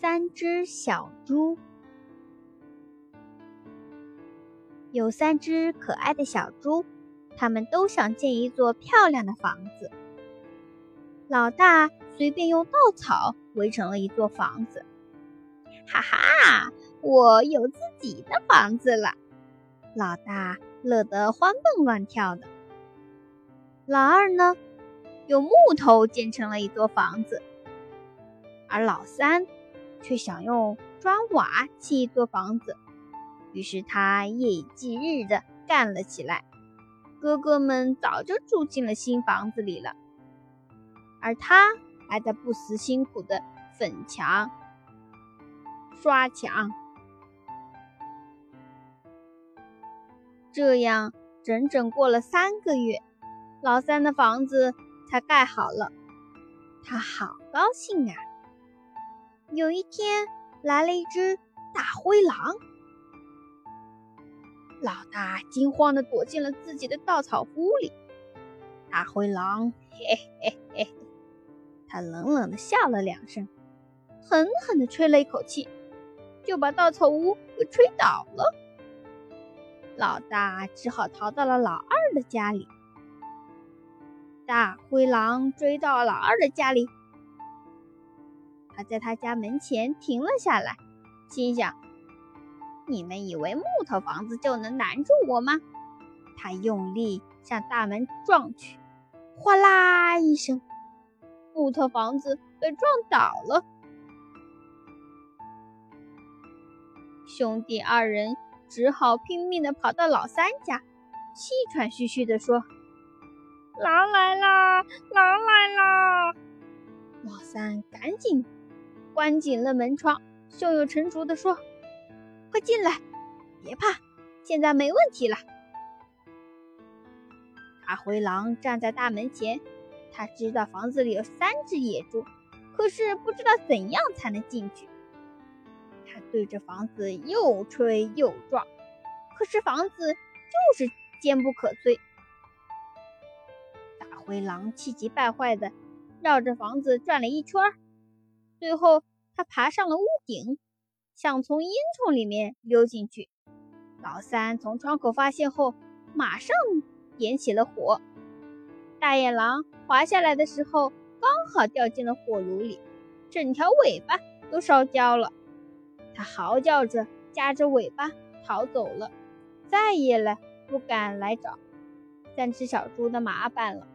三只小猪，有三只可爱的小猪，它们都想建一座漂亮的房子。老大随便用稻草围成了一座房子，哈哈，我有自己的房子了！老大乐得欢蹦乱跳的。老二呢，用木头建成了一座房子，而老三。却想用砖瓦砌一座房子，于是他夜以继日地干了起来。哥哥们早就住进了新房子里了，而他还在不辞辛苦地粉墙、刷墙。这样整整过了三个月，老三的房子才盖好了，他好高兴啊！有一天，来了一只大灰狼。老大惊慌地躲进了自己的稻草屋里。大灰狼嘿嘿嘿，他冷冷地笑了两声，狠狠地吹了一口气，就把稻草屋给吹倒了。老大只好逃到了老二的家里。大灰狼追到老二的家里。他在他家门前停了下来，心想：“你们以为木头房子就能拦住我吗？”他用力向大门撞去，哗啦一声，木头房子被撞倒了。兄弟二人只好拼命地跑到老三家，气喘吁吁地说：“狼来啦！狼来啦！”老三赶紧。关紧了门窗，胸有成竹地说：“快进来，别怕，现在没问题了。”大灰狼站在大门前，他知道房子里有三只野猪，可是不知道怎样才能进去。他对着房子又吹又撞，可是房子就是坚不可摧。大灰狼气急败坏地绕着房子转了一圈。最后，他爬上了屋顶，想从烟囱里面溜进去。老三从窗口发现后，马上点起了火。大野狼滑下来的时候，刚好掉进了火炉里，整条尾巴都烧焦了。他嚎叫着，夹着尾巴逃走了，再也来不敢来找三只小猪的麻烦了。